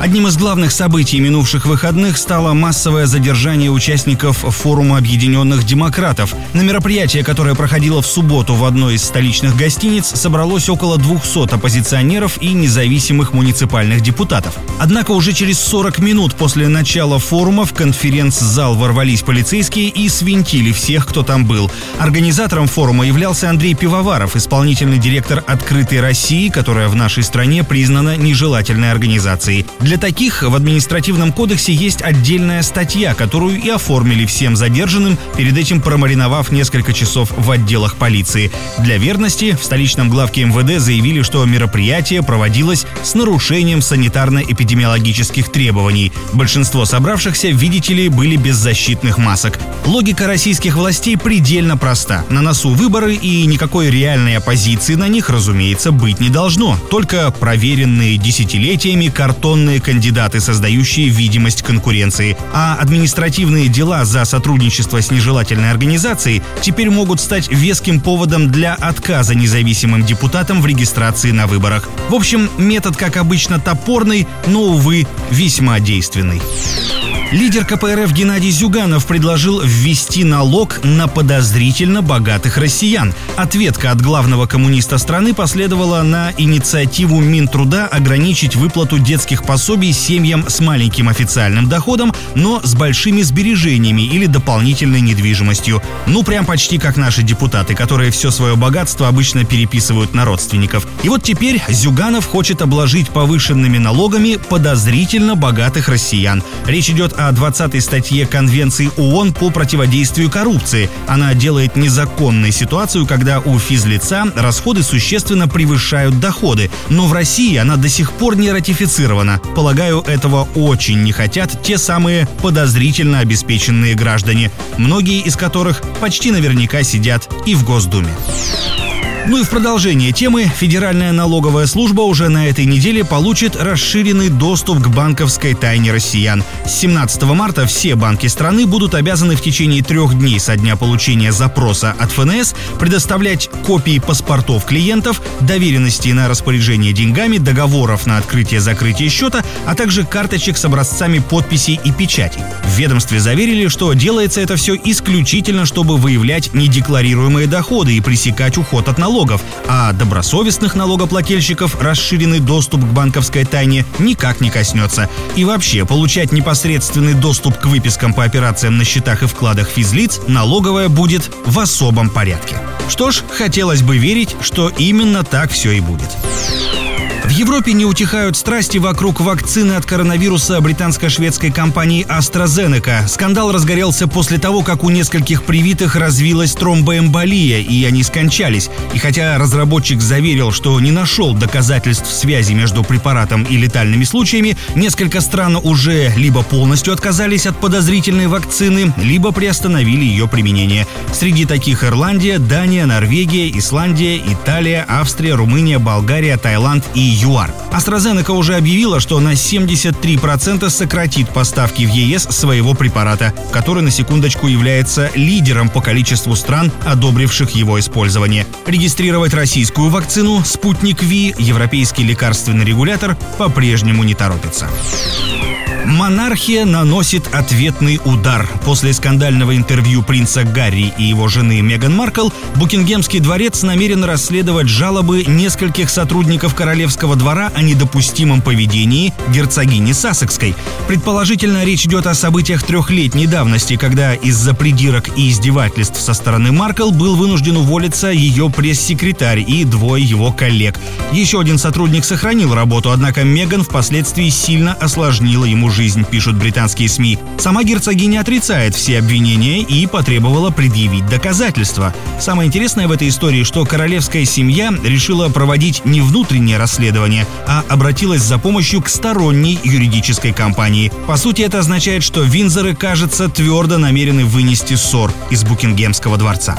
Одним из главных событий минувших выходных стало массовое задержание участников форума Объединенных Демократов. На мероприятие, которое проходило в субботу в одной из столичных гостиниц, собралось около 200 оппозиционеров и независимых муниципальных депутатов. Однако уже через 40 минут после начала форума в конференц-зал ворвались полицейские и свинтили всех, кто там был. Организатором форума являлся Андрей Пивоваров, исполнительный директор «Открытой России», которая в нашей стране признана нежелательной организацией. Для таких в административном кодексе есть отдельная статья, которую и оформили всем задержанным, перед этим промариновав несколько часов в отделах полиции. Для верности в столичном главке МВД заявили, что мероприятие проводилось с нарушением санитарно-эпидемиологических требований. Большинство собравшихся, видите ли, были без защитных масок. Логика российских властей предельно проста. На носу выборы и никакой реальной оппозиции на них, разумеется, быть не должно. Только проверенные десятилетиями картонные новые кандидаты, создающие видимость конкуренции. А административные дела за сотрудничество с нежелательной организацией теперь могут стать веским поводом для отказа независимым депутатам в регистрации на выборах. В общем, метод, как обычно, топорный, но, увы, весьма действенный. Лидер КПРФ Геннадий Зюганов предложил ввести налог на подозрительно богатых россиян. Ответка от главного коммуниста страны последовала на инициативу Минтруда ограничить выплату детских пособий семьям с маленьким официальным доходом, но с большими сбережениями или дополнительной недвижимостью. Ну, прям почти как наши депутаты, которые все свое богатство обычно переписывают на родственников. И вот теперь Зюганов хочет обложить повышенными налогами подозрительно богатых россиян. Речь идет о 20 статье Конвенции ООН по противодействию коррупции. Она делает незаконной ситуацию, когда у физлица расходы существенно превышают доходы. Но в России она до сих пор не ратифицирована. Полагаю, этого очень не хотят те самые подозрительно обеспеченные граждане, многие из которых почти наверняка сидят и в Госдуме. Ну и в продолжение темы Федеральная налоговая служба уже на этой неделе получит расширенный доступ к банковской тайне россиян. С 17 марта все банки страны будут обязаны в течение трех дней со дня получения запроса от ФНС предоставлять копии паспортов клиентов, доверенностей на распоряжение деньгами, договоров на открытие-закрытие счета, а также карточек с образцами подписей и печатей. В ведомстве заверили, что делается это все исключительно, чтобы выявлять недекларируемые доходы и пресекать уход от налогов налогов, а добросовестных налогоплательщиков расширенный доступ к банковской тайне никак не коснется. И вообще, получать непосредственный доступ к выпискам по операциям на счетах и вкладах физлиц налоговая будет в особом порядке. Что ж, хотелось бы верить, что именно так все и будет. В Европе не утихают страсти вокруг вакцины от коронавируса британско-шведской компании AstraZeneca. Скандал разгорелся после того, как у нескольких привитых развилась тромбоэмболия, и они скончались. И хотя разработчик заверил, что не нашел доказательств связи между препаратом и летальными случаями, несколько стран уже либо полностью отказались от подозрительной вакцины, либо приостановили ее применение. Среди таких Ирландия, Дания, Норвегия, Исландия, Италия, Австрия, Румыния, Болгария, Таиланд и ЮАР. AstraZeneca уже объявила, что на 73% сократит поставки в ЕС своего препарата, который на секундочку является лидером по количеству стран, одобривших его использование. Регистрировать российскую вакцину «Спутник Ви» европейский лекарственный регулятор по-прежнему не торопится. Монархия наносит ответный удар. После скандального интервью принца Гарри и его жены Меган Маркл, Букингемский дворец намерен расследовать жалобы нескольких сотрудников королевского двора о недопустимом поведении герцогини Сассекской. Предположительно, речь идет о событиях трехлетней давности, когда из-за придирок и издевательств со стороны Маркл был вынужден уволиться ее пресс-секретарь и двое его коллег. Еще один сотрудник сохранил работу, однако Меган впоследствии сильно осложнила ему жизнь жизнь, пишут британские СМИ. Сама герцогиня отрицает все обвинения и потребовала предъявить доказательства. Самое интересное в этой истории, что королевская семья решила проводить не внутреннее расследование, а обратилась за помощью к сторонней юридической компании. По сути, это означает, что Винзоры, кажется, твердо намерены вынести ссор из Букингемского дворца.